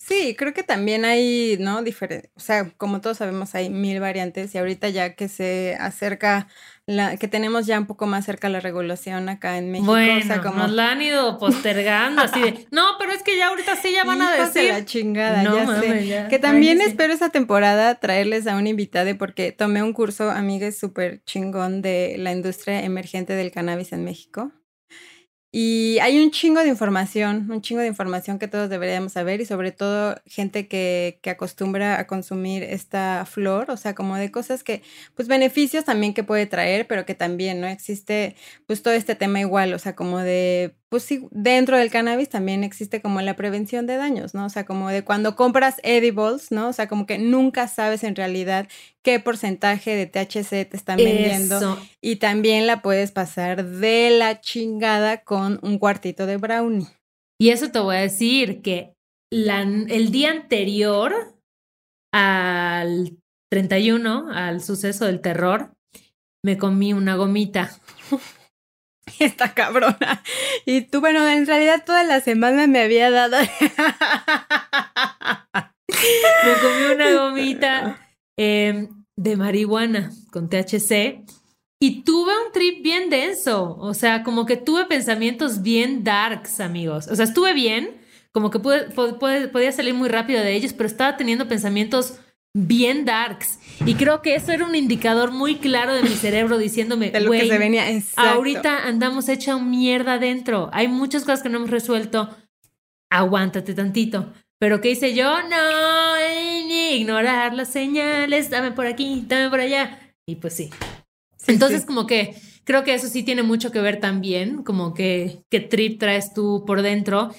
Sí, creo que también hay, ¿no? Diferente, o sea, como todos sabemos, hay mil variantes y ahorita ya que se acerca la, que tenemos ya un poco más cerca la regulación acá en México. Bueno, o sea, como... nos la han ido postergando así de, no, pero es que ya ahorita sí ya van a decir. la chingada, ya sé. Que también espero esa temporada traerles a un invitado porque tomé un curso, amiga, súper chingón de la industria emergente del cannabis en México. Y hay un chingo de información, un chingo de información que todos deberíamos saber y sobre todo gente que, que, acostumbra a consumir esta flor, o sea, como de cosas que, pues beneficios también que puede traer, pero que también, ¿no? Existe pues todo este tema igual, o sea, como de pues sí, dentro del cannabis también existe como la prevención de daños, ¿no? O sea, como de cuando compras edibles, ¿no? O sea, como que nunca sabes en realidad qué porcentaje de THC te están vendiendo. Y también la puedes pasar de la chingada con un cuartito de brownie. Y eso te voy a decir que el día anterior al 31, al suceso del terror, me comí una gomita. esta cabrona. Y tú, bueno, en realidad toda la semana me había dado. me comí una gomita em, de marihuana con THC y tuve un trip bien denso. O sea, como que tuve pensamientos bien darks, amigos. O sea, estuve bien, como que pude, podía salir muy rápido de ellos, pero estaba teniendo pensamientos bien darks. Y creo que eso era un indicador muy claro de mi cerebro diciéndome, güey, ahorita andamos hecha mierda adentro. Hay muchas cosas que no hemos resuelto. Aguántate tantito. Pero ¿qué hice yo? No, ignorar las señales, dame por aquí, dame por allá. Y pues sí. Entonces como que creo que eso sí tiene mucho que ver también, como que qué trip traes tú por dentro.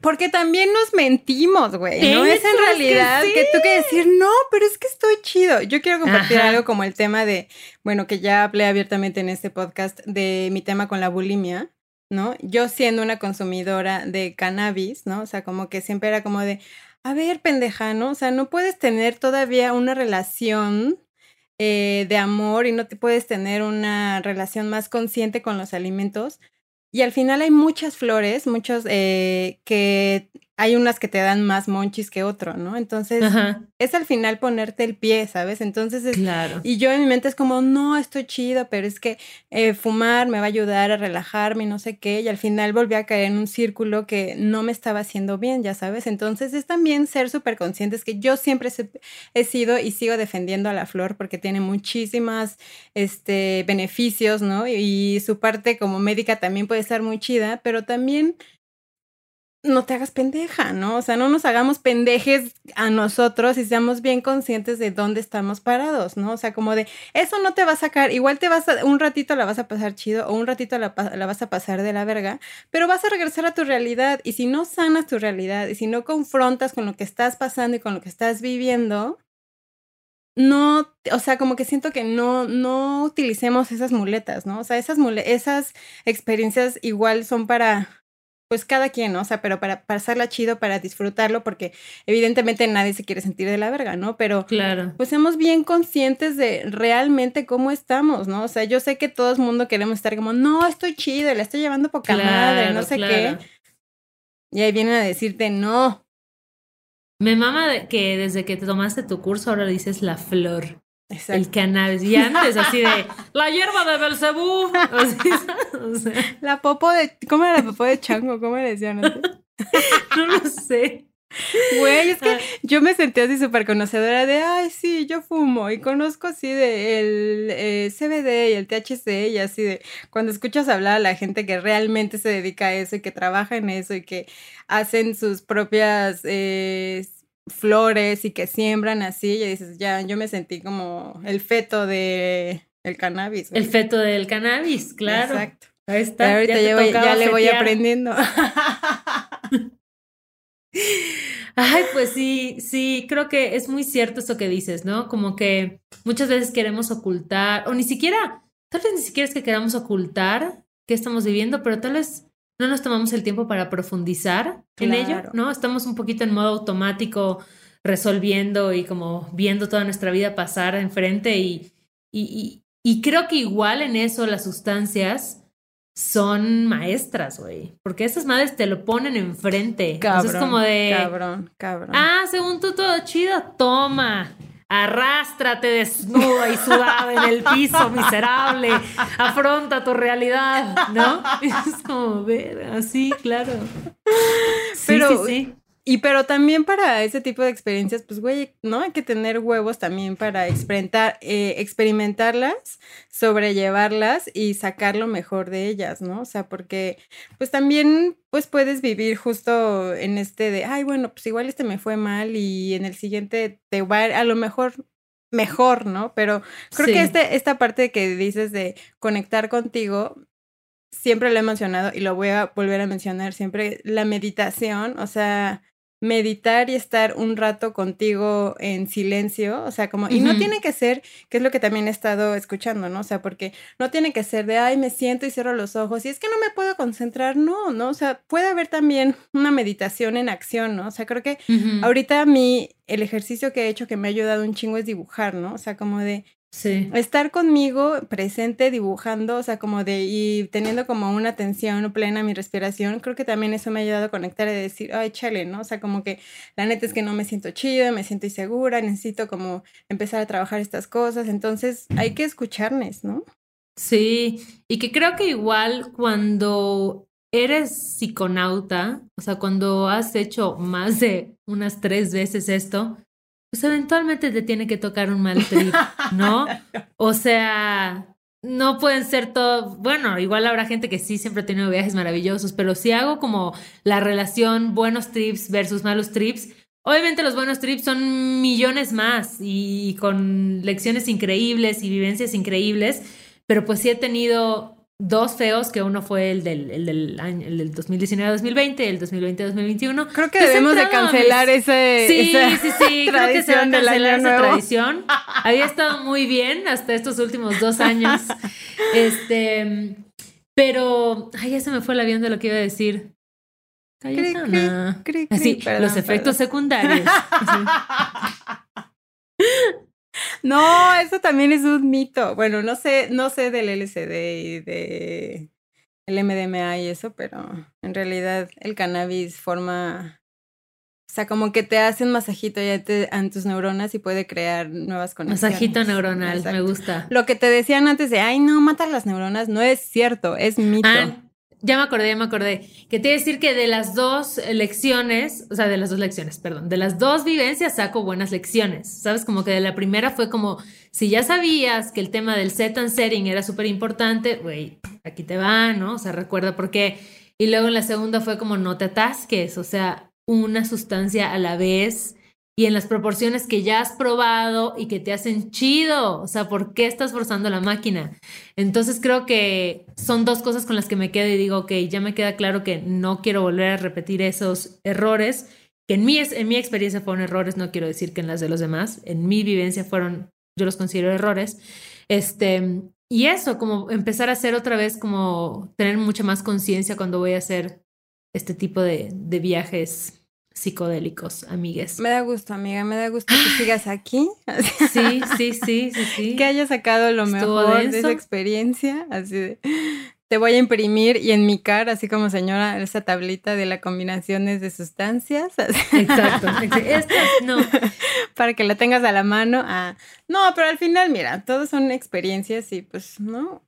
Porque también nos mentimos, güey. No es en realidad que, tú que decir, no, pero es que estoy chido. Yo quiero compartir algo como el tema de, bueno, que ya hablé abiertamente en este podcast de mi tema con la bulimia, ¿no? Yo siendo una consumidora de cannabis, ¿no? O sea, como que siempre era como de, a ver, pendeja, ¿no? O sea, no puedes tener todavía una relación eh, de amor y no te puedes tener una relación más consciente con los alimentos y al final hay muchas flores, muchos eh, que hay unas que te dan más monchis que otro, ¿no? Entonces, es al final ponerte el pie, ¿sabes? Entonces, es, claro. Y yo en mi mente es como, no, estoy chido, pero es que eh, fumar me va a ayudar a relajarme y no sé qué. Y al final volví a caer en un círculo que no me estaba haciendo bien, ya sabes. Entonces, es también ser súper conscientes que yo siempre he sido y sigo defendiendo a la flor porque tiene muchísimas este, beneficios, ¿no? Y su parte como médica también puede estar muy chida, pero también no te hagas pendeja, ¿no? O sea, no nos hagamos pendejes a nosotros y seamos bien conscientes de dónde estamos parados, ¿no? O sea, como de, eso no te va a sacar, igual te vas a, un ratito la vas a pasar chido o un ratito la, la vas a pasar de la verga, pero vas a regresar a tu realidad y si no sanas tu realidad y si no confrontas con lo que estás pasando y con lo que estás viviendo, no, o sea, como que siento que no, no utilicemos esas muletas, ¿no? O sea, esas, esas experiencias igual son para pues cada quien, ¿no? O sea, pero para pasarla chido, para disfrutarlo, porque evidentemente nadie se quiere sentir de la verga, ¿no? Pero claro. pues seamos bien conscientes de realmente cómo estamos, ¿no? O sea, yo sé que todo el mundo queremos estar como, no, estoy chido, le estoy llevando poca madre, no sé qué. Y ahí vienen a decirte, no. Me mama que desde que te tomaste tu curso ahora dices la flor. El cannabis. Y antes, así de la hierba de Belcebú. La popo de. ¿Cómo era la popo de chango? ¿Cómo le decían antes? no lo sé. Güey, es que ah. yo me sentí así súper conocedora de, ay, sí, yo fumo y conozco así de el eh, CBD y el THC y así de, cuando escuchas hablar a la gente que realmente se dedica a eso y que trabaja en eso y que hacen sus propias eh, flores y que siembran así, y dices, ya, yo me sentí como el feto de el cannabis. El feto del cannabis, claro. Exacto. Ahí está. ahorita ya, le voy aprendiendo. Ay, pues sí, sí, creo que es muy cierto eso que dices, ¿no? Como que muchas veces queremos ocultar, o ni siquiera, tal vez ni siquiera es que queramos ocultar qué estamos viviendo, pero tal vez no nos tomamos el tiempo para profundizar en ello, ¿no? Estamos un poquito en modo automático resolviendo y como viendo toda nuestra vida pasar enfrente y, y, y, creo que igual en eso las sustancias son maestras, güey, porque esas madres te lo ponen enfrente. Cabrón, es como de... Cabrón, cabrón. Ah, según tú todo chido, toma arrástrate desnuda y sudada en el piso miserable, afronta tu realidad, ¿no? Es como ver, así, claro. Pero, sí, sí, Y pero también para ese tipo de experiencias, pues, güey, ¿no? Hay que tener huevos también para experimentar, eh, experimentarlas, sobrellevarlas y sacar lo mejor de ellas, ¿no? O sea, porque, pues también pues puedes vivir justo en este de, ay, bueno, pues igual este me fue mal y en el siguiente te va a, a lo mejor mejor, ¿no? Pero creo que este, esta parte que dices de conectar contigo, siempre lo he mencionado y lo voy a volver a mencionar siempre, la meditación, o sea, meditar y estar un rato contigo en silencio, o sea, como, y no tiene que ser, que es lo que también he estado escuchando, ¿no? O sea, porque no tiene que ser de, ay, me siento y cierro los ojos, y es que no me puedo concentrar, no, ¿no? O sea, puede haber también una meditación en acción, ¿no? O sea, creo que ahorita a mí el ejercicio que he hecho que me ha ayudado un chingo es dibujar, ¿no? O sea, como de Sí. Estar conmigo presente, dibujando, o sea, como de, y teniendo como una atención plena a mi respiración, creo que también eso me ha ayudado a conectar y decir, ay, chale, ¿no? O sea, como que la neta es que no me siento chida, me siento insegura, necesito como empezar a trabajar estas cosas, entonces hay que escucharnos, ¿no? Sí, y que creo que igual cuando eres psiconauta, o sea, cuando has hecho más de unas tres veces esto, pues eventualmente te tiene que tocar un mal trip, ¿no? O sea, no pueden ser todo, bueno, igual habrá gente que sí siempre ha tenido viajes maravillosos, pero si hago como la relación buenos trips versus malos trips, obviamente los buenos trips son millones más y con lecciones increíbles y vivencias increíbles, pero pues sí he tenido dos feos, que uno fue el del, el del, año, el del 2019-2020, el 2020-2021. Creo que debemos de cancelar ese Sí, sí, sí, creo que se va a cancelar esa tradición. Había estado muy bien hasta estos últimos dos años. este, pero, ay, ya se me fue el avión de lo que iba a decir. Cayetana. Así, los efectos secundarios. No, eso también es un mito. Bueno, no sé, no sé del LSD y de el MDMA y eso, pero en realidad el cannabis forma O sea, como que te hace un masajito ya te, en tus neuronas y puede crear nuevas conexiones. Masajito neuronal, me gusta. Lo que te decían antes de, ay, no, mata las neuronas, no es cierto, es mito. Ah, ya me acordé, ya me acordé. Que te iba a decir que de las dos lecciones, o sea, de las dos lecciones, perdón, de las dos vivencias saco buenas lecciones. Sabes, como que de la primera fue como, si ya sabías que el tema del set and setting era súper importante, güey, aquí te va, ¿no? O sea, recuerda por qué. Y luego en la segunda fue como, no te atasques, o sea, una sustancia a la vez y en las proporciones que ya has probado y que te hacen chido. O sea, ¿por qué estás forzando la máquina? Entonces creo que son dos cosas con las que me quedo y digo, ok, ya me queda claro que no quiero volver a repetir esos errores, que en mi, en mi experiencia fueron errores, no quiero decir que en las de los demás, en mi vivencia fueron, yo los considero errores. Este, y eso, como empezar a hacer otra vez, como tener mucha más conciencia cuando voy a hacer este tipo de, de viajes psicodélicos, amigues. Me da gusto, amiga, me da gusto que sigas aquí. Sí, sí, sí, sí, sí. Que hayas sacado lo mejor de esa experiencia, así de te voy a imprimir y en mi cara, así como señora, esa tablita de las combinaciones de sustancias. Exacto. no. Para que la tengas a la mano. Ah, no, pero al final, mira, todos son experiencias y pues, ¿no?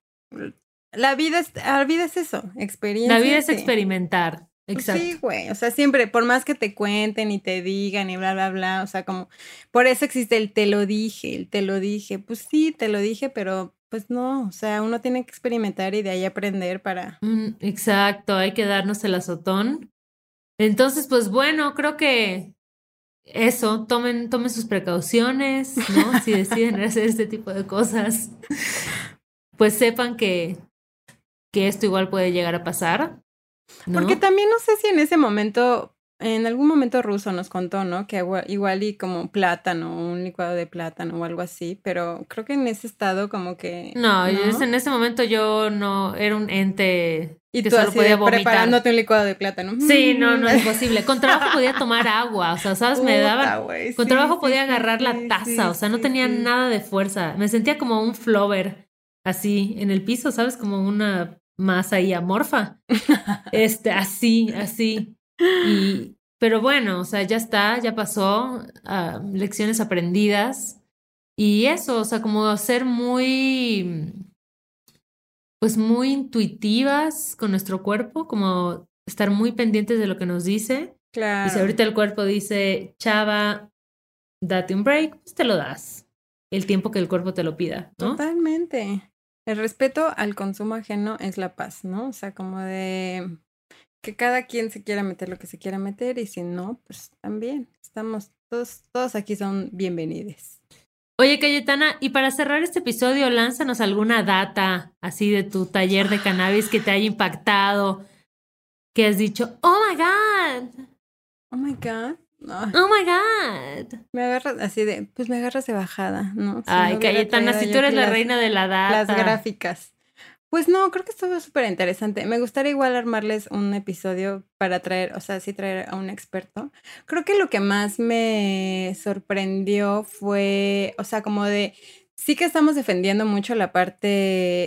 La vida es, la vida es eso, experiencia. La vida es experimentar. Pues Exacto. Sí, güey, o sea, siempre, por más que te cuenten y te digan y bla, bla, bla, o sea, como, por eso existe el te lo dije, el te lo dije, pues sí, te lo dije, pero pues no, o sea, uno tiene que experimentar y de ahí aprender para... Mm, exacto, hay que darnos el azotón. Entonces, pues bueno, creo que eso, tomen, tomen sus precauciones, ¿no? si deciden hacer este tipo de cosas, pues sepan que, que esto igual puede llegar a pasar porque también no sé si en ese momento, en algún momento ruso nos contó, ¿no? Que igual y como plátano, un licuado de plátano o algo así, pero creo que en ese estado como que... No, en ese momento yo no, era un ente y que tú solo podía vomitar. preparándote un licuado de plátano. Sí, no, no es posible. Con trabajo podía tomar agua, o sea, ¿sabes? Me daban... con trabajo podía agarrar la taza, o sea, no tenía nada de fuerza. Me sentía como un flover, así, en el piso, ¿sabes? Como una más ahí amorfa. Este, así, así. Y, pero bueno, o sea, ya está, ya pasó, ah, lecciones aprendidas. Y eso, o sea, como ser muy, pues muy intuitivas con nuestro cuerpo, como estar muy pendientes de lo que nos dice. Claro. Y si ahorita el cuerpo dice, chava, date un break, pues te lo das. El tiempo que el cuerpo te lo pida, ¿no? Totalmente. El respeto al consumo ajeno es la paz, ¿no? O sea, como de que cada quien se quiera meter lo que se quiera meter y si no, pues también estamos, todos, todos aquí son bienvenidos. Oye, Cayetana, y para cerrar este episodio, lánzanos alguna data así de tu taller de cannabis que te haya impactado, que has dicho, oh my God. Oh my God. Oh my God. Me agarras así de, pues me agarras de bajada, ¿no? Ay, Cayetana, si tú eres la reina de la data. Las gráficas. Pues no, creo que estuvo súper interesante. Me gustaría igual armarles un episodio para traer, o sea, sí traer a un experto. Creo que lo que más me sorprendió fue, o sea, como de, sí que estamos defendiendo mucho la parte,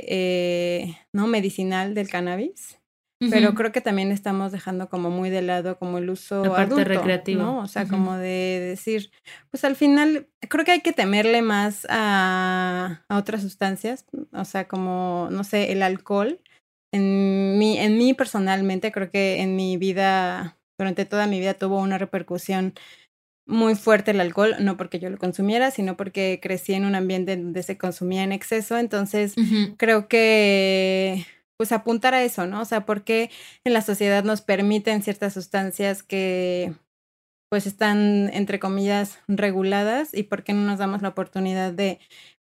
eh, ¿no? Medicinal del cannabis. Pero creo que también estamos dejando como muy de lado como el uso La parte. ¿no? O sea, como de decir, pues al final creo que hay que temerle más a, a, otras sustancias, o sea, como, no sé, el alcohol. En mí, en mí personalmente creo que en mi vida, durante toda mi vida tuvo una repercusión muy fuerte el alcohol, no porque yo lo consumiera, sino porque crecí en un ambiente donde se consumía en exceso. Entonces, creo que pues apuntar a eso, ¿no? O sea, ¿por qué en la sociedad nos permiten ciertas sustancias que pues están, entre comillas, reguladas y por qué no nos damos la oportunidad de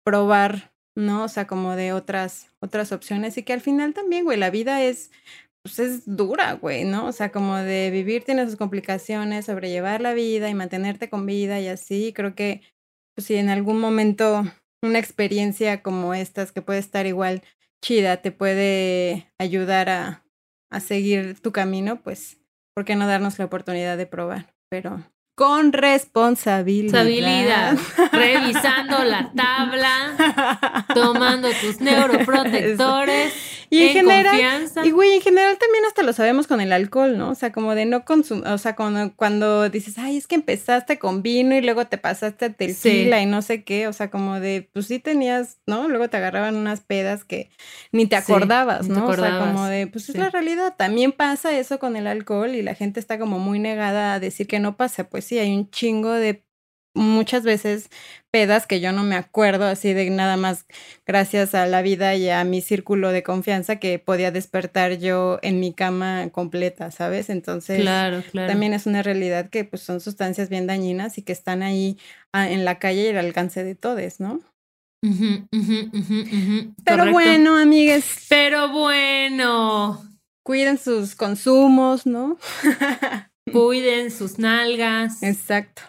probar, ¿no? O sea, como de otras, otras opciones y que al final también, güey, la vida es, pues es dura, güey, ¿no? O sea, como de vivir tiene sus complicaciones, sobrellevar la vida y mantenerte con vida y así, creo que, pues si en algún momento una experiencia como estas que puede estar igual chida te puede ayudar a, a seguir tu camino, pues, ¿por qué no darnos la oportunidad de probar? Pero con responsabilidad. Responsabilidad. Revisando la tabla, tomando tus neuroprotectores. Y en, en general, confianza. y güey, en general también hasta lo sabemos con el alcohol, ¿no? O sea, como de no consumir, o sea, cuando, cuando dices, ay, es que empezaste con vino y luego te pasaste a tequila y no sé qué, o sea, como de, pues sí tenías, ¿no? Luego te agarraban unas pedas que ni te Sí, acordabas, ni te ¿no? O sea, acordabas. como de, pues es Sí. la realidad. También pasa eso con el alcohol y la gente está como muy negada a decir que no pasa. Pues sí, hay un chingo de muchas veces pedas que yo no me acuerdo así de nada más gracias a la vida y a mi círculo de confianza que podía despertar yo en mi cama completa, ¿sabes? Entonces, Claro, claro. también es una realidad que pues son sustancias bien dañinas y que están ahí ah, en la calle y al alcance de todos, ¿no? Pero Correcto. bueno, amigues, Pero bueno, cuiden sus consumos, ¿no? cuiden sus nalgas, Exacto.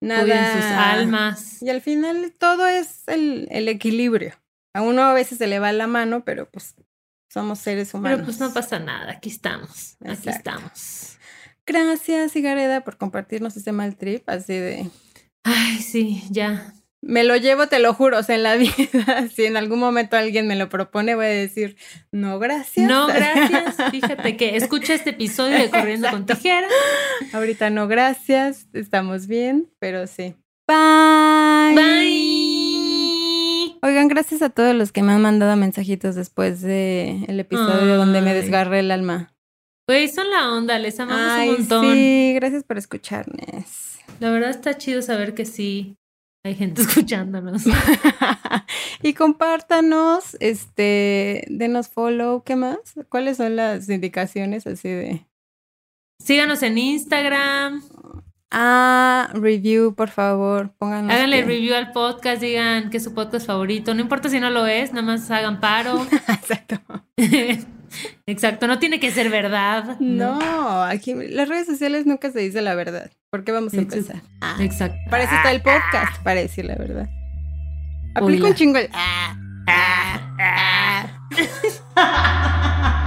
Nada. cuiden sus almas. Y al final todo es el, el equilibrio. A uno a veces se le va la mano, pero pues somos seres humanos. Pero pues no pasa nada, aquí estamos, aquí estamos. Gracias, Igareda, por compartirnos este mal trip. Así de. Ay, sí, ya. Me lo llevo, te lo juro. O sea, en la vida, si en algún momento alguien me lo propone, voy a decir, no, gracias. No, gracias. Fíjate que escucha este episodio de Corriendo con Tijera. Ahorita no, gracias. Estamos bien, pero sí. Bye. Bye. Oigan, gracias a todos los que me han mandado mensajitos después de el episodio donde me desgarré el alma. Güey, son la onda, les amamos Ay, un montón. sí, gracias por escucharnos. La verdad está chido saber que sí hay gente escuchándonos. y compártanos, este, denos follow, ¿qué más? ¿Cuáles son las indicaciones así de? Síganos en Instagram, Ah, review, por favor, pónganos. háganle que- review al podcast, digan que es su podcast favorito. No importa si no lo es, nada más hagan paro. Exacto. Exacto, no tiene que ser verdad. No, aquí las redes sociales nunca se dice la verdad. ¿Por qué vamos a Exacto. empezar? Ah, Exacto. para eso está el podcast, para decir la verdad. Aplica Hola. un chingo el. ah, ah,